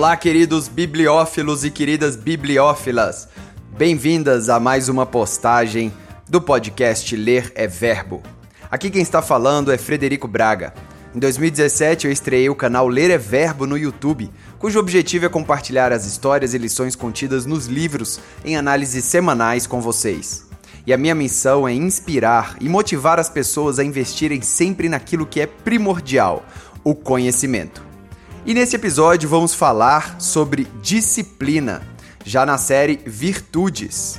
Olá, queridos bibliófilos e queridas bibliófilas. Bem-vindas a mais uma postagem do podcast Ler é Verbo. Aqui quem está falando é Frederico Braga. Em 2017 eu estreiei o canal Ler é Verbo no YouTube, cujo objetivo é compartilhar as histórias e lições contidas nos livros em análises semanais com vocês. E a minha missão é inspirar e motivar as pessoas a investirem sempre naquilo que é primordial: o conhecimento. E nesse episódio vamos falar sobre disciplina, já na série Virtudes.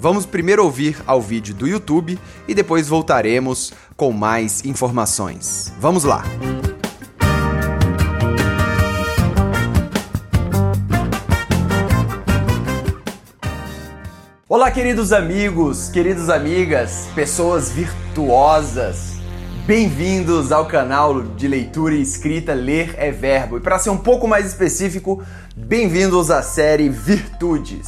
Vamos primeiro ouvir ao vídeo do YouTube e depois voltaremos com mais informações. Vamos lá! Olá, queridos amigos, queridas amigas, pessoas virtuosas. Bem-vindos ao canal de leitura e escrita Ler é Verbo. E para ser um pouco mais específico, bem-vindos à série Virtudes.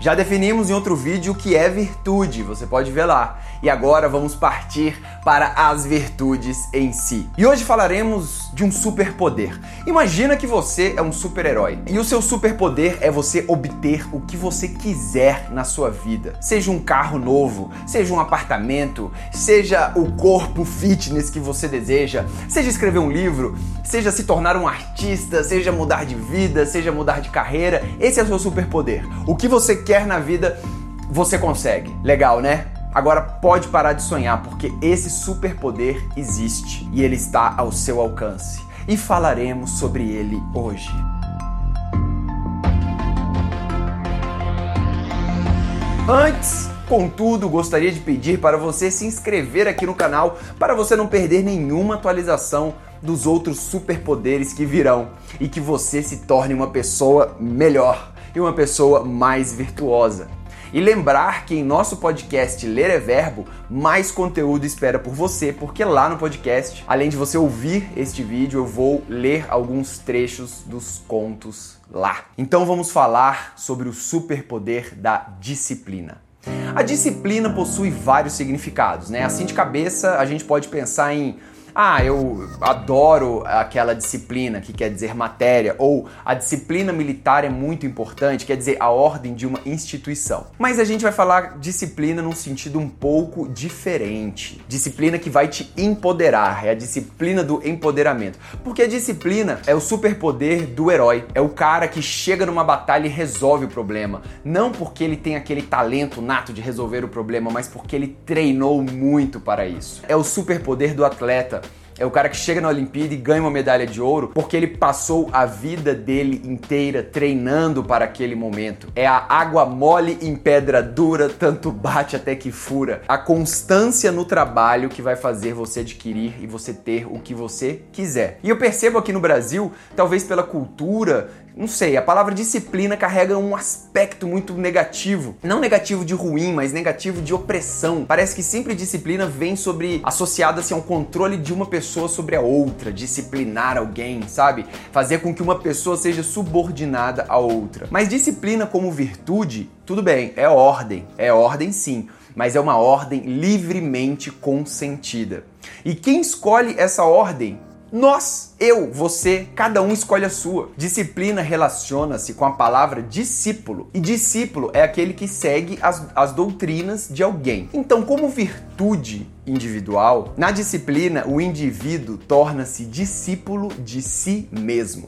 Já definimos em outro vídeo o que é virtude, você pode ver lá. E agora vamos partir para as virtudes em si. E hoje falaremos de um superpoder. Imagina que você é um super-herói e o seu superpoder é você obter o que você quiser na sua vida. Seja um carro novo, seja um apartamento, seja o corpo fitness que você deseja, seja escrever um livro, seja se tornar um artista, seja mudar de vida, seja mudar de carreira. Esse é o seu superpoder. O que você quer na vida, você consegue. Legal, né? Agora pode parar de sonhar, porque esse superpoder existe e ele está ao seu alcance. E falaremos sobre ele hoje. Antes, contudo, gostaria de pedir para você se inscrever aqui no canal para você não perder nenhuma atualização dos outros superpoderes que virão e que você se torne uma pessoa melhor e uma pessoa mais virtuosa. E lembrar que em nosso podcast Ler é Verbo, mais conteúdo espera por você, porque lá no podcast, além de você ouvir este vídeo, eu vou ler alguns trechos dos contos lá. Então vamos falar sobre o superpoder da disciplina. A disciplina possui vários significados, né? Assim de cabeça, a gente pode pensar em ah, eu adoro aquela disciplina que quer dizer matéria, ou a disciplina militar é muito importante, quer dizer a ordem de uma instituição. Mas a gente vai falar disciplina num sentido um pouco diferente. Disciplina que vai te empoderar, é a disciplina do empoderamento. Porque a disciplina é o superpoder do herói, é o cara que chega numa batalha e resolve o problema. Não porque ele tem aquele talento nato de resolver o problema, mas porque ele treinou muito para isso. É o superpoder do atleta é o cara que chega na Olimpíada e ganha uma medalha de ouro porque ele passou a vida dele inteira treinando para aquele momento. É a água mole em pedra dura, tanto bate até que fura. A constância no trabalho que vai fazer você adquirir e você ter o que você quiser. E eu percebo aqui no Brasil, talvez pela cultura não sei, a palavra disciplina carrega um aspecto muito negativo. Não negativo de ruim, mas negativo de opressão. Parece que sempre disciplina vem sobre associada-se a um controle de uma pessoa sobre a outra, disciplinar alguém, sabe? Fazer com que uma pessoa seja subordinada a outra. Mas disciplina como virtude, tudo bem, é ordem, é ordem sim, mas é uma ordem livremente consentida. E quem escolhe essa ordem nós, eu, você, cada um escolhe a sua. Disciplina relaciona-se com a palavra discípulo. E discípulo é aquele que segue as, as doutrinas de alguém. Então, como virtude individual, na disciplina o indivíduo torna-se discípulo de si mesmo.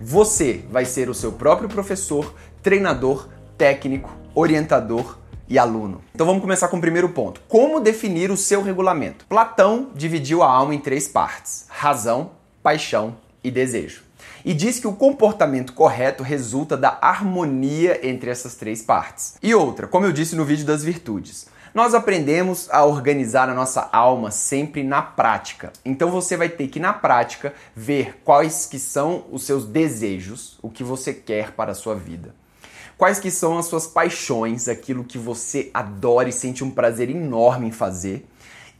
Você vai ser o seu próprio professor, treinador, técnico, orientador, e aluno. Então vamos começar com o primeiro ponto. Como definir o seu regulamento? Platão dividiu a alma em três partes: razão, paixão e desejo. E diz que o comportamento correto resulta da harmonia entre essas três partes. E outra, como eu disse no vídeo das virtudes, nós aprendemos a organizar a nossa alma sempre na prática. Então você vai ter que na prática ver quais que são os seus desejos, o que você quer para a sua vida quais que são as suas paixões, aquilo que você adora e sente um prazer enorme em fazer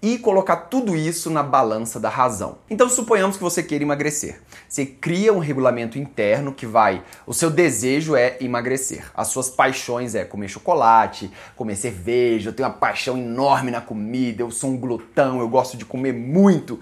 e colocar tudo isso na balança da razão. Então suponhamos que você queira emagrecer. Você cria um regulamento interno que vai, o seu desejo é emagrecer. As suas paixões é comer chocolate, comer cerveja, eu tenho uma paixão enorme na comida, eu sou um glutão, eu gosto de comer muito.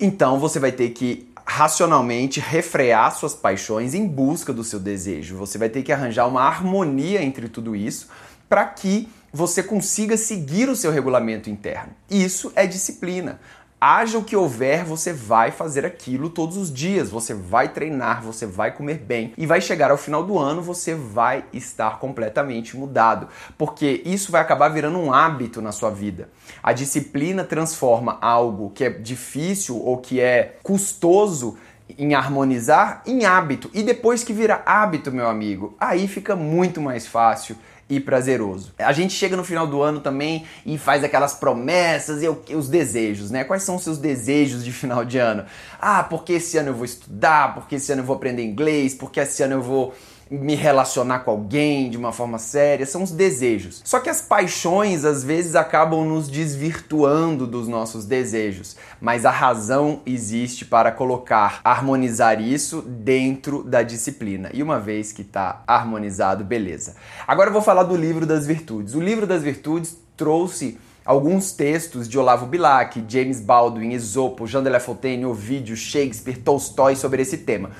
Então você vai ter que racionalmente refrear suas paixões em busca do seu desejo. Você vai ter que arranjar uma harmonia entre tudo isso para que você consiga seguir o seu regulamento interno. Isso é disciplina. Haja o que houver, você vai fazer aquilo todos os dias. Você vai treinar, você vai comer bem e vai chegar ao final do ano, você vai estar completamente mudado, porque isso vai acabar virando um hábito na sua vida. A disciplina transforma algo que é difícil ou que é custoso em harmonizar em hábito. E depois que vira hábito, meu amigo, aí fica muito mais fácil e prazeroso. A gente chega no final do ano também e faz aquelas promessas e os desejos, né? Quais são os seus desejos de final de ano? Ah, porque esse ano eu vou estudar, porque esse ano eu vou aprender inglês, porque esse ano eu vou me relacionar com alguém de uma forma séria, são os desejos. Só que as paixões às vezes acabam nos desvirtuando dos nossos desejos, mas a razão existe para colocar, harmonizar isso dentro da disciplina. E uma vez que está harmonizado, beleza. Agora eu vou falar do livro das virtudes. O livro das virtudes trouxe alguns textos de Olavo Bilac, James Baldwin, Esopo, Jean de La Fontaine, Ovidio, Shakespeare, Tolstói sobre esse tema.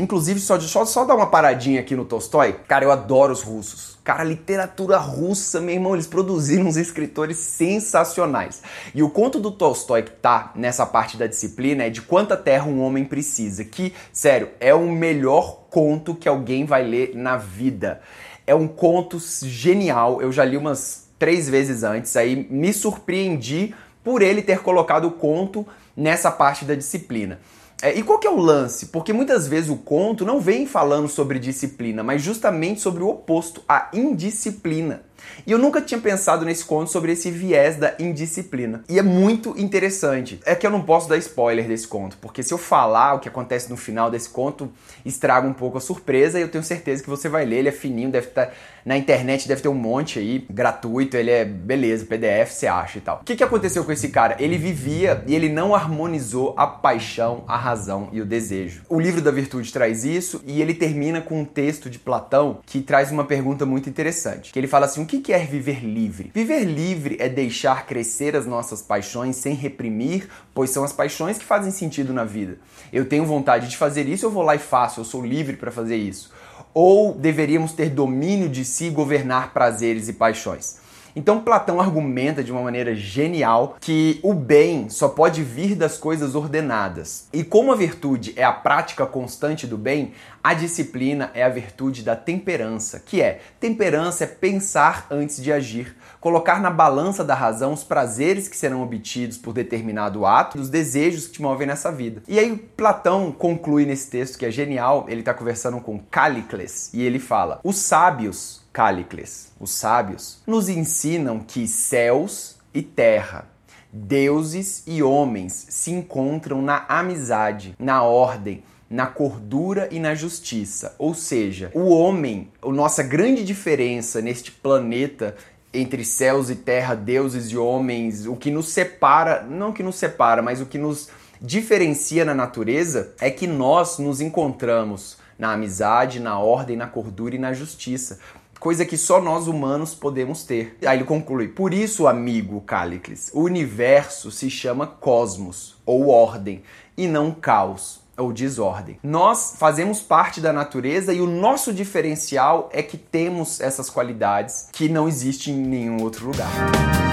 Inclusive, só, só, só dar uma paradinha aqui no Tolstói. Cara, eu adoro os russos. Cara, literatura russa, meu irmão, eles produziram uns escritores sensacionais. E o conto do Tolstói que tá nessa parte da disciplina é de quanta terra um homem precisa. Que, sério, é o melhor conto que alguém vai ler na vida. É um conto genial. Eu já li umas três vezes antes, aí me surpreendi por ele ter colocado o conto nessa parte da disciplina. É, e qual que é o lance? Porque muitas vezes o conto não vem falando sobre disciplina, mas justamente sobre o oposto, a indisciplina. E eu nunca tinha pensado nesse conto sobre esse viés da indisciplina. E é muito interessante. É que eu não posso dar spoiler desse conto, porque se eu falar o que acontece no final desse conto, estraga um pouco a surpresa e eu tenho certeza que você vai ler. Ele é fininho, deve estar tá, na internet, deve ter um monte aí, gratuito. Ele é beleza, PDF você acha e tal. O que, que aconteceu com esse cara? Ele vivia e ele não harmonizou a paixão, a razão e o desejo. O livro da virtude traz isso e ele termina com um texto de Platão que traz uma pergunta muito interessante. Que ele fala assim: que é viver livre? Viver livre é deixar crescer as nossas paixões sem reprimir, pois são as paixões que fazem sentido na vida. Eu tenho vontade de fazer isso, eu vou lá e faço, eu sou livre para fazer isso. Ou deveríamos ter domínio de si e governar prazeres e paixões? Então Platão argumenta de uma maneira genial que o bem só pode vir das coisas ordenadas. E como a virtude é a prática constante do bem, a disciplina é a virtude da temperança, que é temperança é pensar antes de agir, colocar na balança da razão os prazeres que serão obtidos por determinado ato e os desejos que te movem nessa vida. E aí Platão conclui nesse texto que é genial, ele está conversando com Calicles e ele fala: "Os sábios Cálicles, os sábios, nos ensinam que céus e terra, deuses e homens se encontram na amizade, na ordem, na cordura e na justiça. Ou seja, o homem, a nossa grande diferença neste planeta entre céus e terra, deuses e homens, o que nos separa, não que nos separa, mas o que nos diferencia na natureza é que nós nos encontramos na amizade, na ordem, na cordura e na justiça coisa que só nós humanos podemos ter. Aí ele conclui: Por isso, amigo Calicles, o universo se chama cosmos ou ordem e não caos ou desordem. Nós fazemos parte da natureza e o nosso diferencial é que temos essas qualidades que não existem em nenhum outro lugar.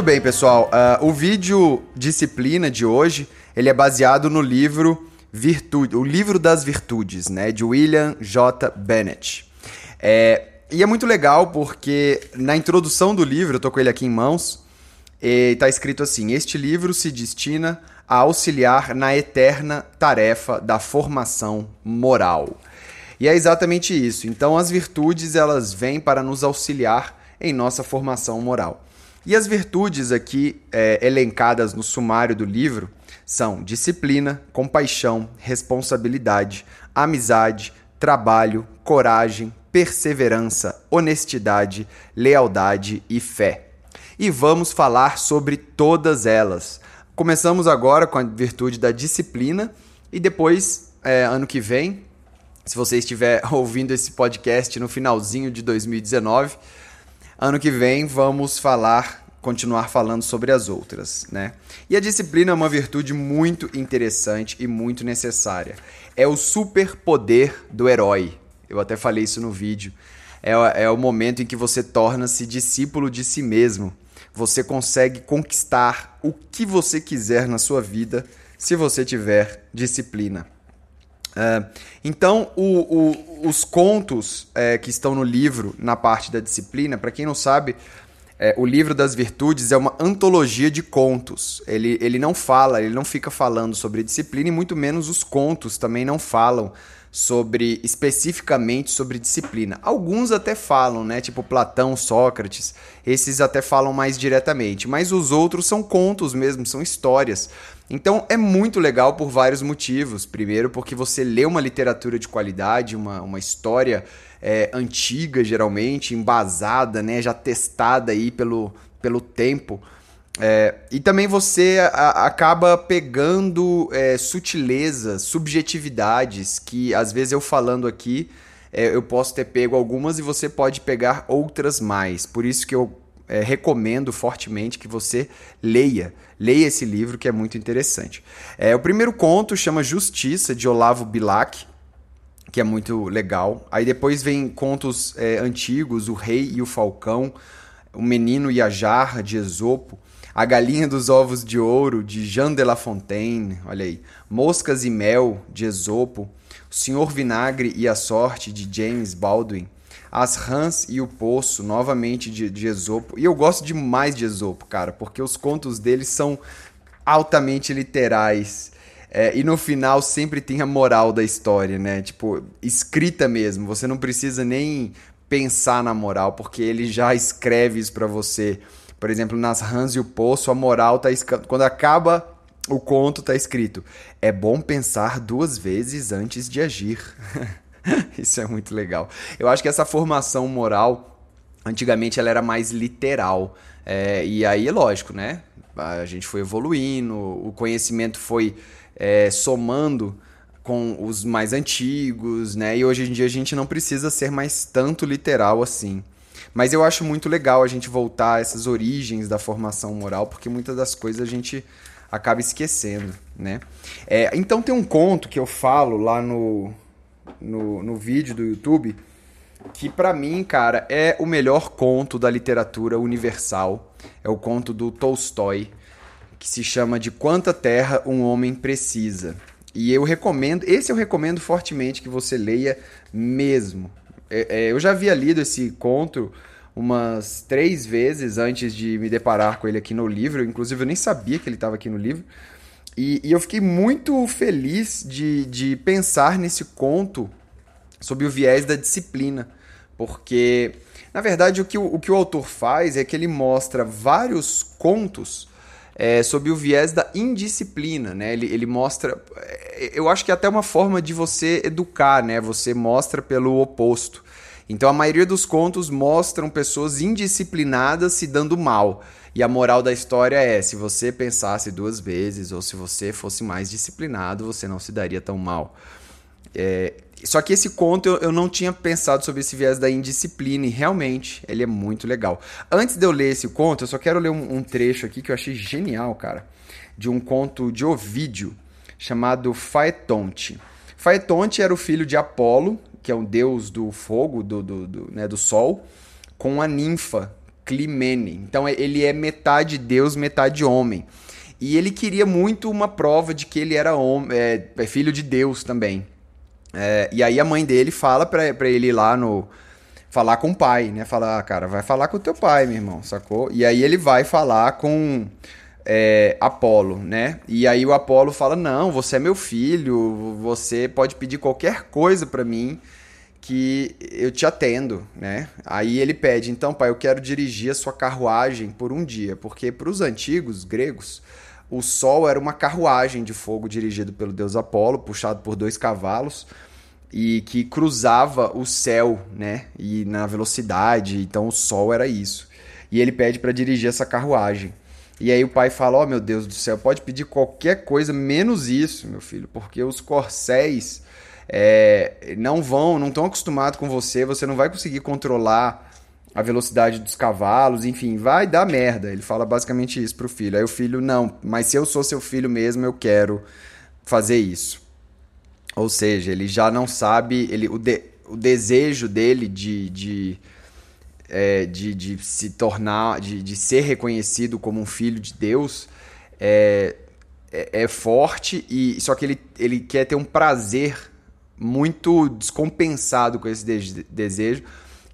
Muito bem, pessoal. Uh, o vídeo disciplina de hoje ele é baseado no livro Virtude, o livro das virtudes, né, de William J. Bennett. É, e é muito legal porque na introdução do livro, eu tô com ele aqui em mãos, está escrito assim: Este livro se destina a auxiliar na eterna tarefa da formação moral. E é exatamente isso. Então, as virtudes elas vêm para nos auxiliar em nossa formação moral. E as virtudes aqui é, elencadas no sumário do livro são disciplina, compaixão, responsabilidade, amizade, trabalho, coragem, perseverança, honestidade, lealdade e fé. E vamos falar sobre todas elas. Começamos agora com a virtude da disciplina e depois, é, ano que vem, se você estiver ouvindo esse podcast no finalzinho de 2019, Ano que vem vamos falar, continuar falando sobre as outras, né? E a disciplina é uma virtude muito interessante e muito necessária. É o superpoder do herói. Eu até falei isso no vídeo. É, é o momento em que você torna-se discípulo de si mesmo. Você consegue conquistar o que você quiser na sua vida se você tiver disciplina. É, então, o, o, os contos é, que estão no livro, na parte da disciplina, para quem não sabe, é, o livro das virtudes é uma antologia de contos. Ele, ele não fala, ele não fica falando sobre disciplina e muito menos os contos também não falam sobre especificamente sobre disciplina. Alguns até falam, né? Tipo Platão, Sócrates, esses até falam mais diretamente, mas os outros são contos mesmo, são histórias. Então é muito legal por vários motivos. Primeiro, porque você lê uma literatura de qualidade, uma, uma história é, antiga, geralmente, embasada, né? Já testada aí pelo, pelo tempo. É, e também você a, acaba pegando é, sutilezas, subjetividades que às vezes eu falando aqui é, eu posso ter pego algumas e você pode pegar outras mais. Por isso que eu é, recomendo fortemente que você leia. Leia esse livro que é muito interessante. É, o primeiro conto chama Justiça, de Olavo Bilac, que é muito legal. Aí depois vem contos é, antigos, O Rei e o Falcão, O Menino e a Jarra, de Esopo. A Galinha dos Ovos de Ouro, de Jean de La Fontaine, olha aí. Moscas e Mel, de Esopo. O Senhor Vinagre e a Sorte, de James Baldwin. As Rãs e o Poço, novamente de, de Esopo. E eu gosto demais de Esopo, cara, porque os contos dele são altamente literais. É, e no final sempre tem a moral da história, né? Tipo, escrita mesmo. Você não precisa nem pensar na moral, porque ele já escreve isso para você. Por exemplo, nas Rãs e o Poço, a moral tá. Quando acaba o conto, tá escrito: É bom pensar duas vezes antes de agir. Isso é muito legal. Eu acho que essa formação moral, antigamente, ela era mais literal. É, e aí, é lógico, né? A gente foi evoluindo, o conhecimento foi é, somando com os mais antigos, né? E hoje em dia a gente não precisa ser mais tanto literal assim. Mas eu acho muito legal a gente voltar a essas origens da formação moral, porque muitas das coisas a gente acaba esquecendo, né? É, então tem um conto que eu falo lá no, no, no vídeo do YouTube que para mim, cara, é o melhor conto da literatura universal. É o conto do Tolstói, que se chama De Quanta Terra um Homem Precisa. E eu recomendo, esse eu recomendo fortemente que você leia mesmo. É, é, eu já havia lido esse conto umas três vezes antes de me deparar com ele aqui no livro. Inclusive, eu nem sabia que ele estava aqui no livro. E, e, eu fiquei muito feliz de, de pensar nesse conto sob o viés da disciplina. Porque, na verdade, o que o, o, que o autor faz é que ele mostra vários contos é, sob o viés da indisciplina, né? Ele, ele mostra, é, eu acho que é até uma forma de você educar, né? Você mostra pelo oposto. Então a maioria dos contos mostram pessoas indisciplinadas se dando mal. E a moral da história é: se você pensasse duas vezes ou se você fosse mais disciplinado, você não se daria tão mal. É, só que esse conto eu, eu, não tinha pensado sobre esse viés da indisciplina e realmente ele é muito legal. Antes de eu ler esse conto, eu só quero ler um, um trecho aqui que eu achei genial, cara, de um conto de Ovídio chamado Faetonte. Faetonte era o filho de Apolo, que é um deus do fogo, do, do, do, né, do sol, com a ninfa Climene. Então ele é metade deus, metade homem. E ele queria muito uma prova de que ele era homem, é, é filho de Deus também. É, e aí a mãe dele fala pra, pra ele ir lá no. Falar com o pai, né? Falar, ah, cara, vai falar com o teu pai, meu irmão, sacou? E aí ele vai falar com é, Apolo, né? E aí o Apolo fala: Não, você é meu filho, você pode pedir qualquer coisa para mim que eu te atendo, né? Aí ele pede: Então, pai, eu quero dirigir a sua carruagem por um dia, porque para os antigos gregos o sol era uma carruagem de fogo dirigido pelo deus Apolo, puxado por dois cavalos e que cruzava o céu, né? E na velocidade, então o sol era isso. E ele pede para dirigir essa carruagem. E aí o pai fala: "Ó, oh, meu Deus do céu, pode pedir qualquer coisa menos isso, meu filho, porque os corcéis é, não vão, não estão acostumados com você, você não vai conseguir controlar a velocidade dos cavalos, enfim, vai dar merda. Ele fala basicamente isso pro filho. Aí o filho, não, mas se eu sou seu filho mesmo, eu quero fazer isso. Ou seja, ele já não sabe, ele, o, de, o desejo dele de, de, é, de, de, se tornar, de, de ser reconhecido como um filho de Deus é, é, é forte, e só que ele, ele quer ter um prazer muito descompensado com esse de desejo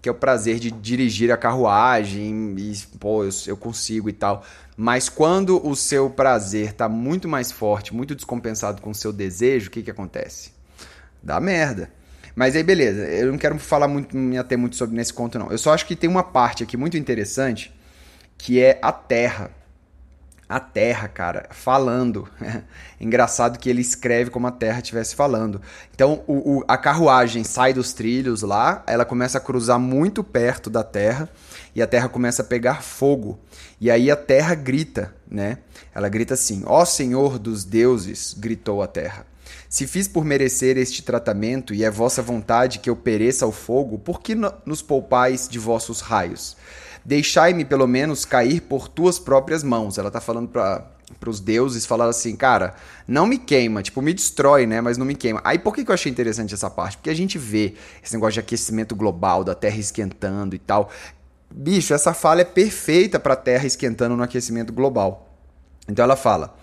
que é o prazer de dirigir a carruagem e, pô, eu, eu consigo e tal. Mas quando o seu prazer está muito mais forte, muito descompensado com o seu desejo, o que, que acontece? Dá merda. Mas aí, beleza, eu não quero falar muito, me ater muito sobre nesse conto, não. Eu só acho que tem uma parte aqui muito interessante, que é a terra a Terra, cara, falando. Engraçado que ele escreve como a Terra estivesse falando. Então, o, o, a carruagem sai dos trilhos lá, ela começa a cruzar muito perto da Terra e a Terra começa a pegar fogo. E aí a Terra grita, né? Ela grita assim: Ó Senhor dos deuses, gritou a Terra. Se fiz por merecer este tratamento e é vossa vontade que eu pereça ao fogo, por que nos poupais de vossos raios? Deixai-me pelo menos cair por tuas próprias mãos. Ela tá falando para os deuses, falar assim, cara, não me queima, tipo, me destrói, né, mas não me queima. Aí por que, que eu achei interessante essa parte? Porque a gente vê esse negócio de aquecimento global, da Terra esquentando e tal. Bicho, essa fala é perfeita para a Terra esquentando no aquecimento global. Então ela fala: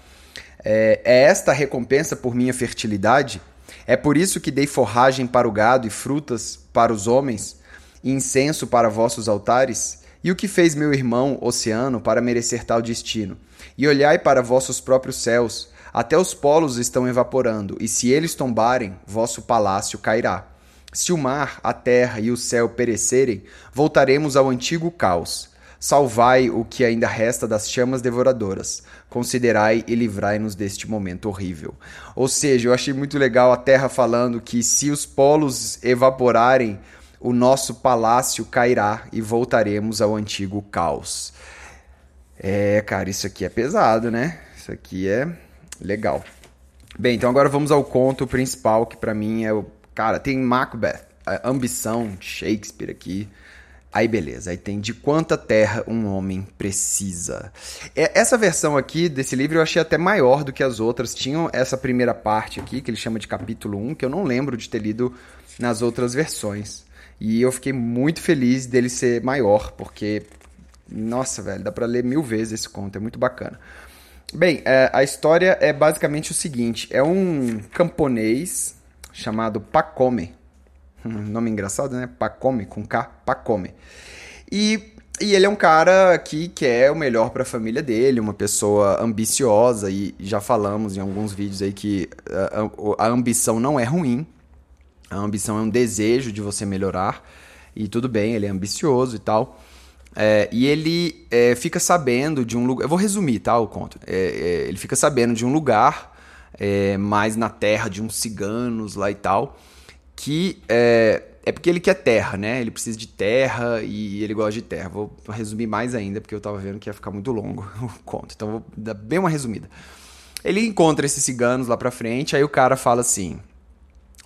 é, é esta recompensa por minha fertilidade? É por isso que dei forragem para o gado e frutas para os homens, e incenso para vossos altares? E o que fez meu irmão, oceano, para merecer tal destino? E olhai para vossos próprios céus, até os polos estão evaporando, e se eles tombarem, vosso palácio cairá. Se o mar, a terra e o céu perecerem, voltaremos ao antigo caos. Salvai o que ainda resta das chamas devoradoras. Considerai e livrai-nos deste momento horrível. Ou seja, eu achei muito legal a Terra falando que se os polos evaporarem, o nosso palácio cairá e voltaremos ao antigo caos. É, cara, isso aqui é pesado, né? Isso aqui é legal. Bem, então agora vamos ao conto principal, que para mim é o. Cara, tem Macbeth, ambição de Shakespeare aqui. Aí beleza, aí tem de quanta terra um homem precisa. É, essa versão aqui desse livro eu achei até maior do que as outras. Tinham essa primeira parte aqui, que ele chama de capítulo 1, que eu não lembro de ter lido nas outras versões. E eu fiquei muito feliz dele ser maior, porque, nossa, velho, dá pra ler mil vezes esse conto, é muito bacana. Bem, é, a história é basicamente o seguinte: é um camponês chamado Pacome. Nome engraçado, né? Pacome, com K, Pacome. E, e ele é um cara que quer o melhor para a família dele, uma pessoa ambiciosa, e já falamos em alguns vídeos aí que a, a ambição não é ruim, a ambição é um desejo de você melhorar. E tudo bem, ele é ambicioso e tal. É, e ele é, fica sabendo de um lugar. Eu vou resumir, tá? O conto. É, é ele fica sabendo de um lugar, é, mais na terra de uns ciganos lá e tal, que é, é porque ele quer terra, né? Ele precisa de terra e ele gosta de terra. Vou resumir mais ainda, porque eu tava vendo que ia ficar muito longo o conto. Então vou dar bem uma resumida. Ele encontra esses ciganos lá pra frente, aí o cara fala assim: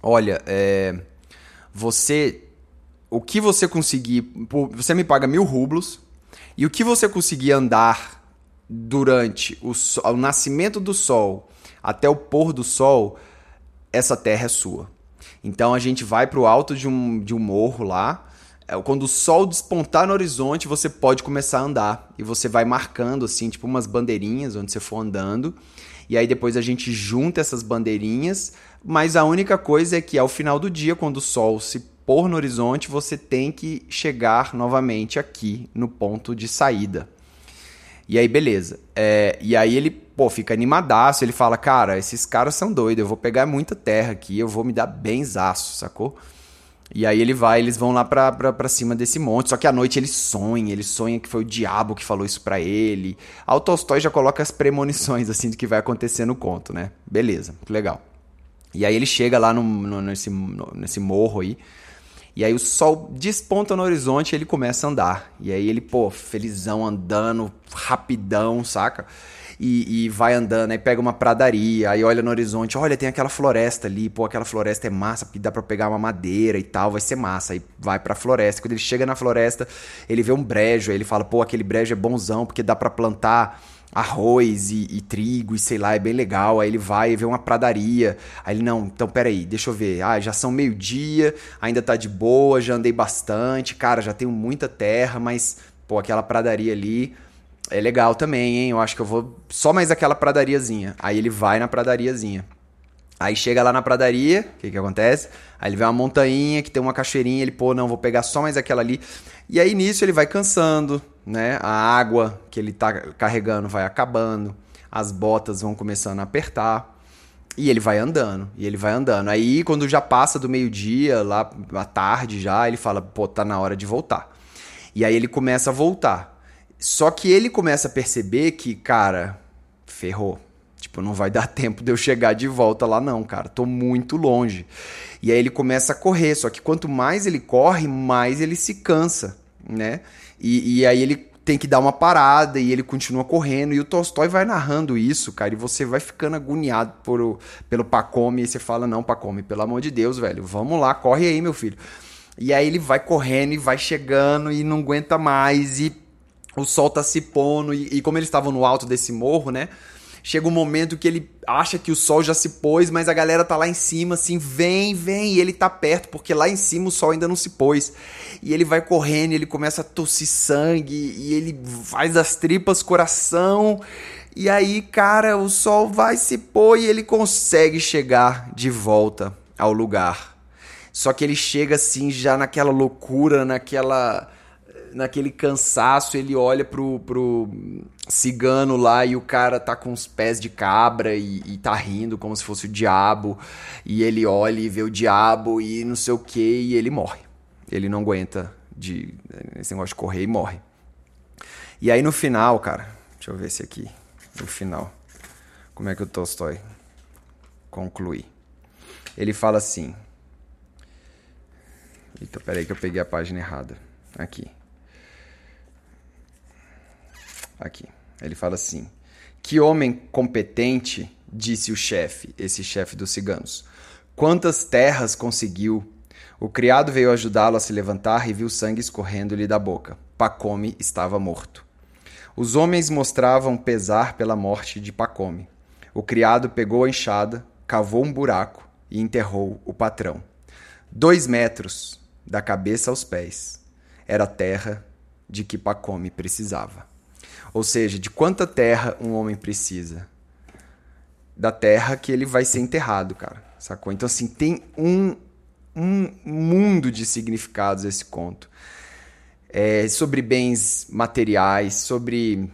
olha, é, você, o que você conseguir, você me paga mil rublos e o que você conseguir andar durante o, o nascimento do sol até o pôr do sol, essa terra é sua. Então a gente vai para o alto de um, de um morro lá. É, quando o sol despontar no horizonte, você pode começar a andar. E você vai marcando, assim, tipo umas bandeirinhas onde você for andando. E aí depois a gente junta essas bandeirinhas mas a única coisa é que ao final do dia, quando o sol se pôr no horizonte, você tem que chegar novamente aqui no ponto de saída. E aí, beleza. É, e aí ele, pô, fica animadaço. Ele fala, cara, esses caras são doidos, eu vou pegar muita terra aqui, eu vou me dar benzaço, sacou? E aí ele vai, eles vão lá pra, pra, pra cima desse monte. Só que à noite ele sonha, ele sonha que foi o diabo que falou isso pra ele. A Tolstói já coloca as premonições, assim, do que vai acontecer no conto, né? Beleza, que legal. E aí ele chega lá no, no, nesse, no, nesse morro aí. E aí o sol desponta no horizonte e ele começa a andar. E aí ele, pô, felizão, andando, rapidão, saca? E, e, vai andando, aí pega uma pradaria, aí olha no horizonte, olha, tem aquela floresta ali, pô, aquela floresta é massa, porque dá pra pegar uma madeira e tal, vai ser massa. Aí vai pra floresta. Quando ele chega na floresta, ele vê um brejo, aí ele fala, pô, aquele brejo é bonzão, porque dá para plantar arroz e, e, trigo e sei lá, é bem legal. Aí ele vai e vê uma pradaria. Aí ele, não, então peraí, deixa eu ver. Ah, já são meio-dia, ainda tá de boa, já andei bastante, cara, já tenho muita terra, mas, pô, aquela pradaria ali é legal também, hein? Eu acho que eu vou só mais aquela pradariazinha. Aí ele vai na pradariazinha. Aí chega lá na pradaria, o que que acontece? Aí ele vê uma montanha que tem uma cachoeirinha, ele, pô, não, vou pegar só mais aquela ali. E aí nisso ele vai cansando, né? A água que ele tá carregando vai acabando, as botas vão começando a apertar. E ele vai andando, e ele vai andando. Aí quando já passa do meio-dia, lá à tarde já, ele fala, pô, tá na hora de voltar. E aí ele começa a voltar. Só que ele começa a perceber que, cara, ferrou. Tipo, não vai dar tempo de eu chegar de volta lá, não, cara. Tô muito longe. E aí ele começa a correr. Só que quanto mais ele corre, mais ele se cansa, né? E, e aí ele tem que dar uma parada e ele continua correndo. E o Tolstói vai narrando isso, cara. E você vai ficando agoniado por, pelo Pacome. E você fala: Não, Pacome, pelo amor de Deus, velho. Vamos lá, corre aí, meu filho. E aí ele vai correndo e vai chegando e não aguenta mais. E o sol tá se pondo. E, e como eles estavam no alto desse morro, né? chega um momento que ele acha que o sol já se pôs, mas a galera tá lá em cima, assim, vem, vem, e ele tá perto, porque lá em cima o sol ainda não se pôs. E ele vai correndo, ele começa a tossir sangue, e ele faz das tripas coração. E aí, cara, o sol vai se pôr e ele consegue chegar de volta ao lugar. Só que ele chega assim, já naquela loucura, naquela naquele cansaço, ele olha pro, pro cigano lá e o cara tá com os pés de cabra e, e tá rindo como se fosse o diabo. E ele olha e vê o diabo e não sei o que, e ele morre. Ele não aguenta de esse negócio de correr e morre. E aí no final, cara, deixa eu ver esse aqui, no final, como é que o Tolstói conclui. Ele fala assim. Eita, peraí que eu peguei a página errada. Aqui. Aqui. Ele fala assim: Que homem competente, disse o chefe, esse chefe dos ciganos. Quantas terras conseguiu? O criado veio ajudá-lo a se levantar e viu sangue escorrendo-lhe da boca. Pacome estava morto. Os homens mostravam pesar pela morte de Pacome. O criado pegou a enxada, cavou um buraco e enterrou o patrão. Dois metros, da cabeça aos pés, era terra de que Pacome precisava. Ou seja, de quanta terra um homem precisa? Da terra que ele vai ser enterrado, cara. Sacou? Então, assim, tem um, um mundo de significados esse conto. É sobre bens materiais, sobre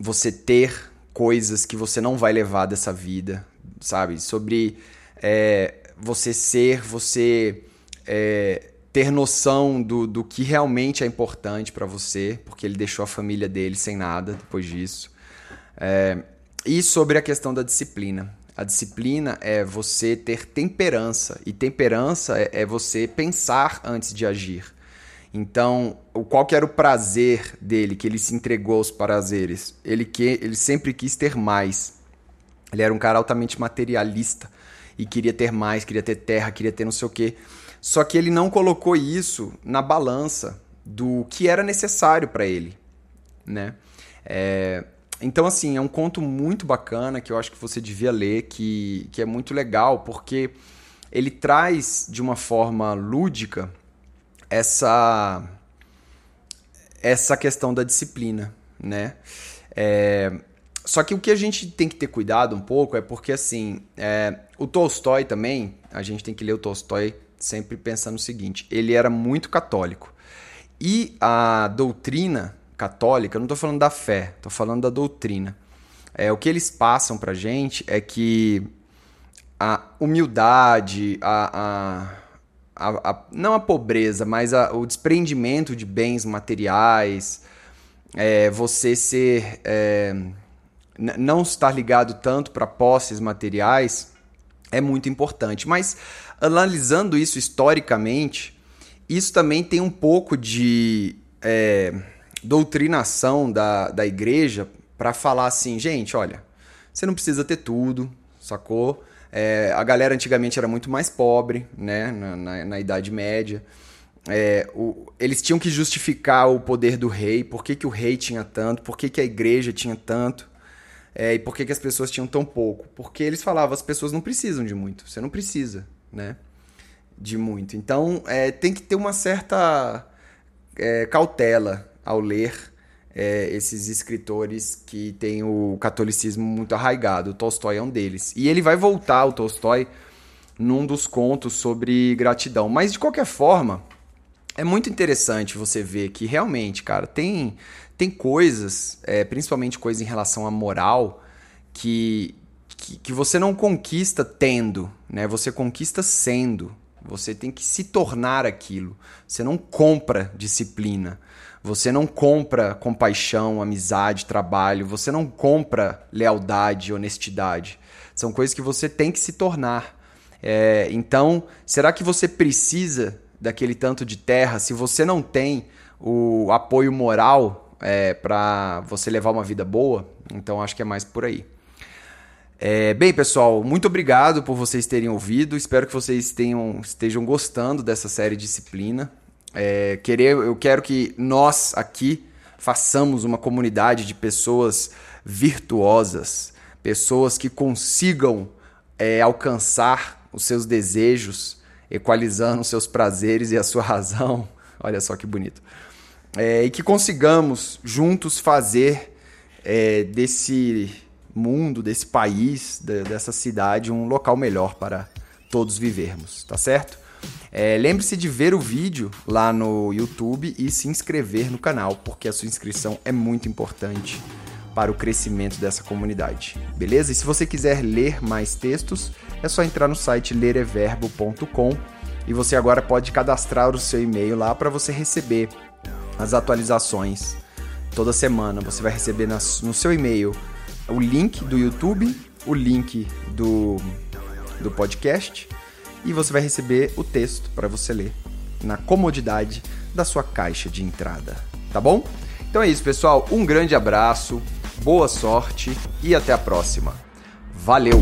você ter coisas que você não vai levar dessa vida, sabe? Sobre é, você ser, você é, ter noção do, do que realmente é importante para você, porque ele deixou a família dele sem nada depois disso. É, e sobre a questão da disciplina. A disciplina é você ter temperança, e temperança é, é você pensar antes de agir. Então, qual que era o prazer dele, que ele se entregou aos prazeres? Ele, que, ele sempre quis ter mais. Ele era um cara altamente materialista e queria ter mais, queria ter terra, queria ter não sei o quê. Só que ele não colocou isso na balança do que era necessário para ele, né? É, então, assim, é um conto muito bacana que eu acho que você devia ler, que, que é muito legal, porque ele traz de uma forma lúdica essa essa questão da disciplina, né? É, só que o que a gente tem que ter cuidado um pouco é porque, assim, é, o Tolstói também, a gente tem que ler o Tolstói sempre pensando o seguinte: ele era muito católico. E a doutrina católica, não estou falando da fé, estou falando da doutrina. É, o que eles passam para gente é que a humildade, a, a, a, a não a pobreza, mas o desprendimento de bens materiais, é, você ser. É, não estar ligado tanto para posses materiais é muito importante. Mas analisando isso historicamente, isso também tem um pouco de é, doutrinação da, da igreja para falar assim, gente, olha, você não precisa ter tudo, sacou? É, a galera antigamente era muito mais pobre, né, na, na, na Idade Média. É, o, eles tinham que justificar o poder do rei, por que, que o rei tinha tanto, por que, que a igreja tinha tanto, é, e por que, que as pessoas tinham tão pouco. Porque eles falavam, as pessoas não precisam de muito, você não precisa, né, de muito. Então, é, tem que ter uma certa é, cautela ao ler é, esses escritores que têm o catolicismo muito arraigado. O Tolstói é um deles. E ele vai voltar, o Tolstói, num dos contos sobre gratidão. Mas, de qualquer forma, é muito interessante você ver que realmente, cara, tem, tem coisas, é, principalmente coisas em relação à moral, que, que, que você não conquista tendo, né? Você conquista sendo. Você tem que se tornar aquilo. Você não compra disciplina. Você não compra compaixão, amizade, trabalho. Você não compra lealdade, honestidade. São coisas que você tem que se tornar. É, então, será que você precisa daquele tanto de terra se você não tem o apoio moral é, para você levar uma vida boa? Então, acho que é mais por aí. É, bem, pessoal, muito obrigado por vocês terem ouvido. Espero que vocês tenham, estejam gostando dessa série Disciplina. É, querer, eu quero que nós aqui façamos uma comunidade de pessoas virtuosas, pessoas que consigam é, alcançar os seus desejos, equalizando os seus prazeres e a sua razão. Olha só que bonito. É, e que consigamos juntos fazer é, desse mundo, desse país, dessa cidade, um local melhor para todos vivermos, tá certo? É, Lembre-se de ver o vídeo lá no YouTube e se inscrever no canal, porque a sua inscrição é muito importante para o crescimento dessa comunidade, beleza? E se você quiser ler mais textos, é só entrar no site lereverbo.com e você agora pode cadastrar o seu e-mail lá para você receber as atualizações toda semana. Você vai receber no seu e-mail o link do YouTube, o link do, do podcast e você vai receber o texto para você ler na comodidade da sua caixa de entrada, tá bom? Então é isso, pessoal. Um grande abraço, boa sorte e até a próxima. Valeu!